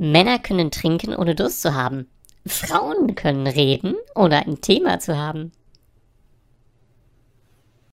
Männer können trinken, ohne Durst zu haben. Frauen können reden, ohne ein Thema zu haben.